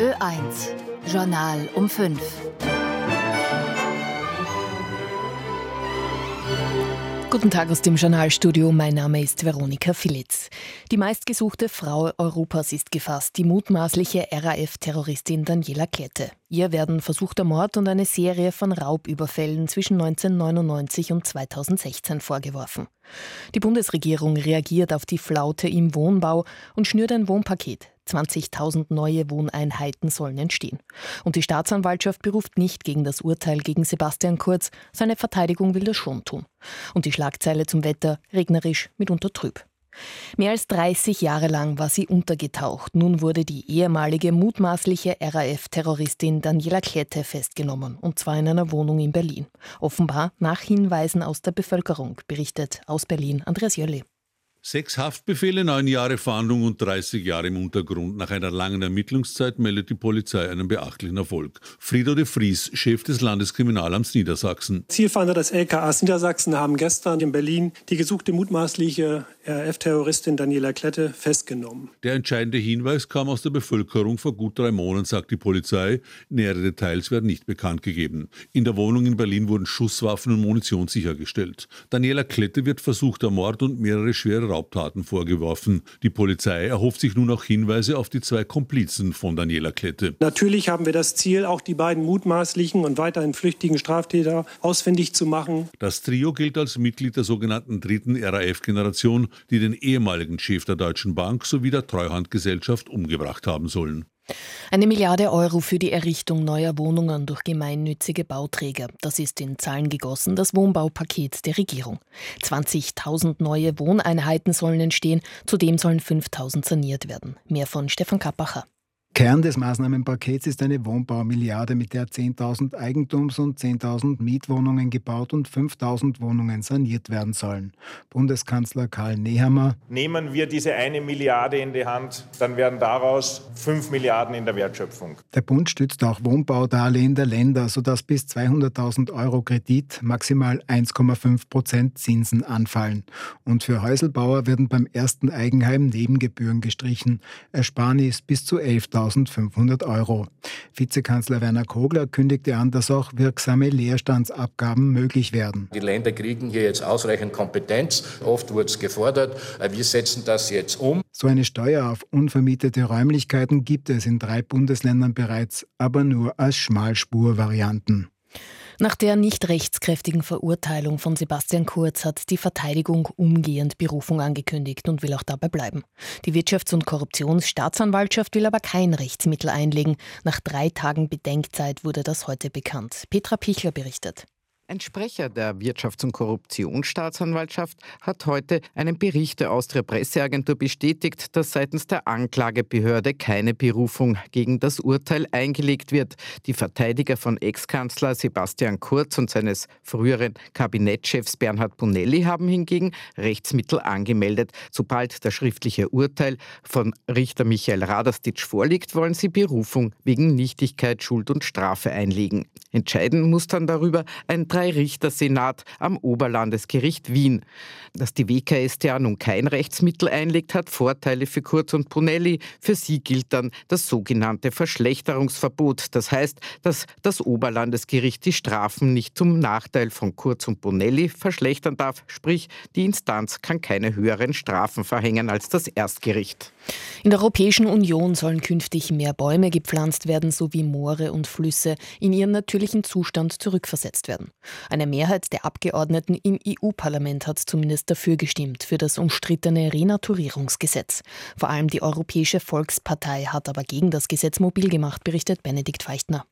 Ö1 Journal um 5. Guten Tag aus dem Journalstudio. Mein Name ist Veronika Filitz. Die meistgesuchte Frau Europas ist gefasst, die mutmaßliche RAF-Terroristin Daniela Klette. Ihr werden versuchter Mord und eine Serie von Raubüberfällen zwischen 1999 und 2016 vorgeworfen. Die Bundesregierung reagiert auf die Flaute im Wohnbau und schnürt ein Wohnpaket. 20.000 neue Wohneinheiten sollen entstehen. Und die Staatsanwaltschaft beruft nicht gegen das Urteil gegen Sebastian Kurz. Seine Verteidigung will das schon tun. Und die Schlagzeile zum Wetter regnerisch, mitunter trüb. Mehr als 30 Jahre lang war sie untergetaucht. Nun wurde die ehemalige mutmaßliche RAF-Terroristin Daniela Klette festgenommen, und zwar in einer Wohnung in Berlin. Offenbar nach Hinweisen aus der Bevölkerung, berichtet aus Berlin Andreas Jölli. Sechs Haftbefehle, neun Jahre Fahndung und 30 Jahre im Untergrund. Nach einer langen Ermittlungszeit meldet die Polizei einen beachtlichen Erfolg. Frido de Vries, Chef des Landeskriminalamts Niedersachsen. Zielfahnder des LKAs Niedersachsen haben gestern in Berlin die gesuchte mutmaßliche RAF-Terroristin Daniela Klette festgenommen. Der entscheidende Hinweis kam aus der Bevölkerung vor gut drei Monaten, sagt die Polizei. Nähere Details werden nicht bekannt gegeben. In der Wohnung in Berlin wurden Schusswaffen und Munition sichergestellt. Daniela Klette wird versuchter Mord und mehrere schwere Raubtaten vorgeworfen. Die Polizei erhofft sich nun auch Hinweise auf die zwei Komplizen von Daniela Klette. Natürlich haben wir das Ziel, auch die beiden mutmaßlichen und weiterhin flüchtigen Straftäter ausfindig zu machen. Das Trio gilt als Mitglied der sogenannten dritten RAF-Generation, die den ehemaligen Chef der Deutschen Bank sowie der Treuhandgesellschaft umgebracht haben sollen. Eine Milliarde Euro für die Errichtung neuer Wohnungen durch gemeinnützige Bauträger. Das ist in Zahlen gegossen, das Wohnbaupaket der Regierung. 20.000 neue Wohneinheiten sollen entstehen, zudem sollen 5.000 saniert werden. Mehr von Stefan Kappacher. Kern des Maßnahmenpakets ist eine Wohnbaumilliarde, mit der 10.000 Eigentums- und 10.000 Mietwohnungen gebaut und 5.000 Wohnungen saniert werden sollen. Bundeskanzler Karl Nehammer. Nehmen wir diese eine Milliarde in die Hand, dann werden daraus 5 Milliarden in der Wertschöpfung. Der Bund stützt auch Wohnbaudarlehen der Länder, sodass bis 200.000 Euro Kredit maximal 1,5 Prozent Zinsen anfallen. Und für Häuselbauer werden beim ersten Eigenheim Nebengebühren gestrichen. Ersparnis bis zu 11.000 1.500 Euro. Vizekanzler Werner Kogler kündigte an, dass auch wirksame Leerstandsabgaben möglich werden. Die Länder kriegen hier jetzt ausreichend Kompetenz. Oft wurde es gefordert. Wir setzen das jetzt um. So eine Steuer auf unvermietete Räumlichkeiten gibt es in drei Bundesländern bereits, aber nur als Schmalspurvarianten. Nach der nicht rechtskräftigen Verurteilung von Sebastian Kurz hat die Verteidigung umgehend Berufung angekündigt und will auch dabei bleiben. Die Wirtschafts- und Korruptionsstaatsanwaltschaft will aber kein Rechtsmittel einlegen. Nach drei Tagen Bedenkzeit wurde das heute bekannt. Petra Pichler berichtet. Ein Sprecher der Wirtschafts- und Korruptionsstaatsanwaltschaft hat heute einem Bericht der Austria Presseagentur bestätigt, dass seitens der Anklagebehörde keine Berufung gegen das Urteil eingelegt wird. Die Verteidiger von Ex-Kanzler Sebastian Kurz und seines früheren Kabinettschefs Bernhard Bonelli haben hingegen Rechtsmittel angemeldet. Sobald das schriftliche Urteil von Richter Michael Radastitsch vorliegt, wollen sie Berufung wegen Nichtigkeit, Schuld und Strafe einlegen. Entscheiden muss dann darüber ein Drei-Richter-Senat am Oberlandesgericht Wien. Dass die WKStA nun kein Rechtsmittel einlegt, hat Vorteile für Kurz und Bonelli. Für sie gilt dann das sogenannte Verschlechterungsverbot. Das heißt, dass das Oberlandesgericht die Strafen nicht zum Nachteil von Kurz und Bonelli verschlechtern darf. Sprich, die Instanz kann keine höheren Strafen verhängen als das Erstgericht. In der Europäischen Union sollen künftig mehr Bäume gepflanzt werden, sowie Moore und Flüsse in ihren natürlichen Zustand zurückversetzt werden. Eine Mehrheit der Abgeordneten im EU-Parlament hat zumindest dafür gestimmt, für das umstrittene Renaturierungsgesetz. Vor allem die Europäische Volkspartei hat aber gegen das Gesetz mobil gemacht, berichtet Benedikt Feichtner.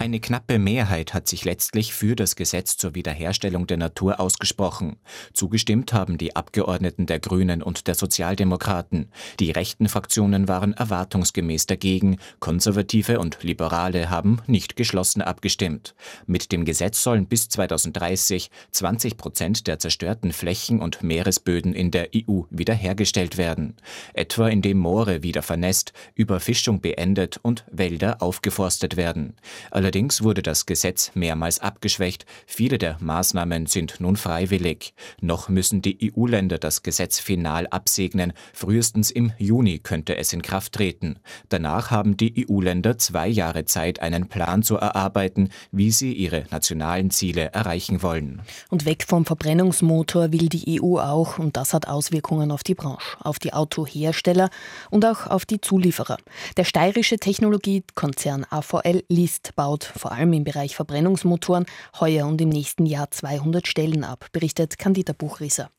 Eine knappe Mehrheit hat sich letztlich für das Gesetz zur Wiederherstellung der Natur ausgesprochen. Zugestimmt haben die Abgeordneten der Grünen und der Sozialdemokraten. Die rechten Fraktionen waren erwartungsgemäß dagegen. Konservative und Liberale haben nicht geschlossen abgestimmt. Mit dem Gesetz sollen bis 2030 20 Prozent der zerstörten Flächen und Meeresböden in der EU wiederhergestellt werden. Etwa indem Moore wieder vernässt, Überfischung beendet und Wälder aufgeforstet werden. Allerdings Allerdings wurde das Gesetz mehrmals abgeschwächt. Viele der Maßnahmen sind nun freiwillig. Noch müssen die EU-Länder das Gesetz final absegnen. Frühestens im Juni könnte es in Kraft treten. Danach haben die EU-Länder zwei Jahre Zeit, einen Plan zu erarbeiten, wie sie ihre nationalen Ziele erreichen wollen. Und weg vom Verbrennungsmotor will die EU auch, und das hat Auswirkungen auf die Branche, auf die Autohersteller und auch auf die Zulieferer. Der steirische Technologiekonzern AVL List baut vor allem im Bereich Verbrennungsmotoren heuer und im nächsten Jahr 200 Stellen ab, berichtet Candida Buchrisser.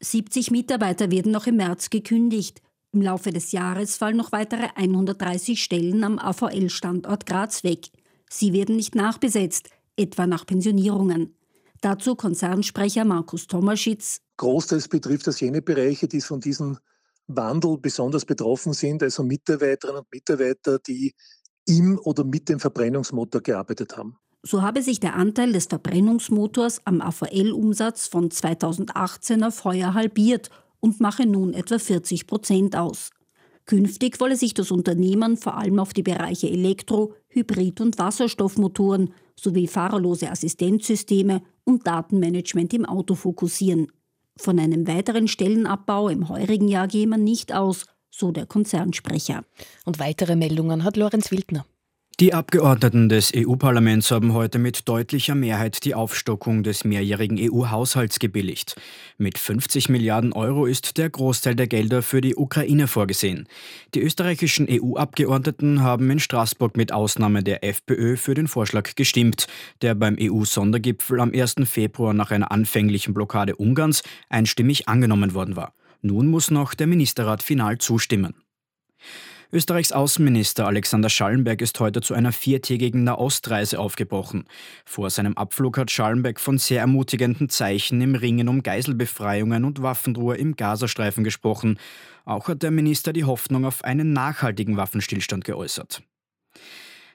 70 Mitarbeiter werden noch im März gekündigt. Im Laufe des Jahres fallen noch weitere 130 Stellen am AVL-Standort Graz weg. Sie werden nicht nachbesetzt, etwa nach Pensionierungen. Dazu Konzernsprecher Markus Tomaschitz. Großteils betrifft das jene Bereiche, die von diesem Wandel besonders betroffen sind, also Mitarbeiterinnen und Mitarbeiter, die im oder mit dem Verbrennungsmotor gearbeitet haben. So habe sich der Anteil des Verbrennungsmotors am AVL-Umsatz von 2018 auf heuer halbiert und mache nun etwa 40 Prozent aus. Künftig wolle sich das Unternehmen vor allem auf die Bereiche Elektro-, Hybrid- und Wasserstoffmotoren sowie fahrerlose Assistenzsysteme und Datenmanagement im Auto fokussieren. Von einem weiteren Stellenabbau im heurigen Jahr gehe man nicht aus, so der Konzernsprecher. Und weitere Meldungen hat Lorenz Wildner. Die Abgeordneten des EU-Parlaments haben heute mit deutlicher Mehrheit die Aufstockung des mehrjährigen EU-Haushalts gebilligt. Mit 50 Milliarden Euro ist der Großteil der Gelder für die Ukraine vorgesehen. Die österreichischen EU-Abgeordneten haben in Straßburg mit Ausnahme der FPÖ für den Vorschlag gestimmt, der beim EU-Sondergipfel am 1. Februar nach einer anfänglichen Blockade Ungarns einstimmig angenommen worden war. Nun muss noch der Ministerrat final zustimmen. Österreichs Außenminister Alexander Schallenberg ist heute zu einer viertägigen Nahostreise aufgebrochen. Vor seinem Abflug hat Schallenberg von sehr ermutigenden Zeichen im Ringen um Geiselbefreiungen und Waffenruhe im Gazastreifen gesprochen. Auch hat der Minister die Hoffnung auf einen nachhaltigen Waffenstillstand geäußert.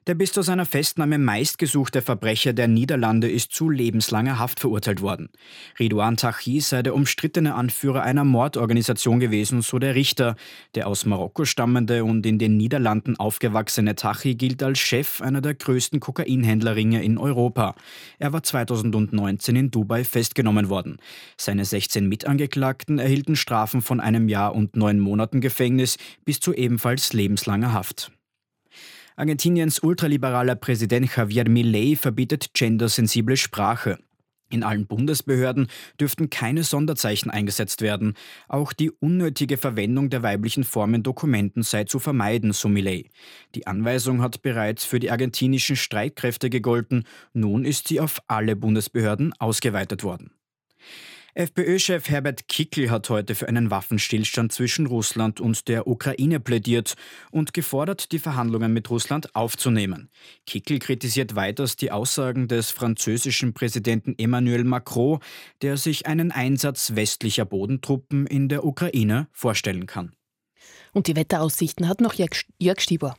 Der bis zu seiner Festnahme meistgesuchte Verbrecher der Niederlande ist zu lebenslanger Haft verurteilt worden. Ridouan Tachi sei der umstrittene Anführer einer Mordorganisation gewesen, so der Richter. Der aus Marokko stammende und in den Niederlanden aufgewachsene Tachi gilt als Chef einer der größten Kokainhändlerringe in Europa. Er war 2019 in Dubai festgenommen worden. Seine 16 Mitangeklagten erhielten Strafen von einem Jahr und neun Monaten Gefängnis bis zu ebenfalls lebenslanger Haft. Argentiniens ultraliberaler Präsident Javier Milei verbietet gendersensible Sprache. In allen Bundesbehörden dürften keine Sonderzeichen eingesetzt werden. Auch die unnötige Verwendung der weiblichen Form in Dokumenten sei zu vermeiden, so Millet. Die Anweisung hat bereits für die argentinischen Streitkräfte gegolten. Nun ist sie auf alle Bundesbehörden ausgeweitet worden. FPÖ-Chef Herbert Kickl hat heute für einen Waffenstillstand zwischen Russland und der Ukraine plädiert und gefordert, die Verhandlungen mit Russland aufzunehmen. Kickl kritisiert weiters die Aussagen des französischen Präsidenten Emmanuel Macron, der sich einen Einsatz westlicher Bodentruppen in der Ukraine vorstellen kann. Und die Wetteraussichten hat noch Jörg Stieber.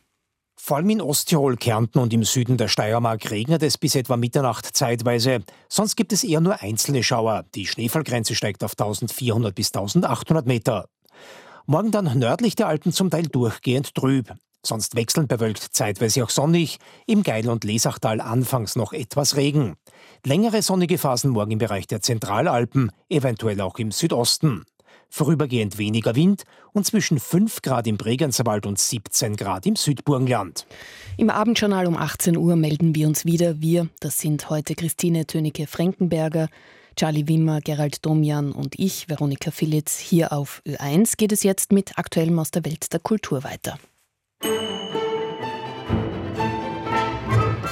Vor allem in Osttirol, Kärnten und im Süden der Steiermark regnet es bis etwa Mitternacht zeitweise. Sonst gibt es eher nur einzelne Schauer. Die Schneefallgrenze steigt auf 1400 bis 1800 Meter. Morgen dann nördlich der Alpen zum Teil durchgehend trüb. Sonst wechselnd bewölkt zeitweise auch sonnig. Im Geil- und Lesachtal anfangs noch etwas Regen. Längere sonnige Phasen morgen im Bereich der Zentralalpen, eventuell auch im Südosten vorübergehend weniger Wind und zwischen 5 Grad im Bregenzerwald und 17 Grad im Südburgenland. Im Abendjournal um 18 Uhr melden wir uns wieder. Wir, das sind heute Christine Tönecke-Frankenberger, Charlie Wimmer, Gerald Domian und ich, Veronika Filitz. Hier auf Ö1 geht es jetzt mit Aktuellem aus der Welt der Kultur weiter.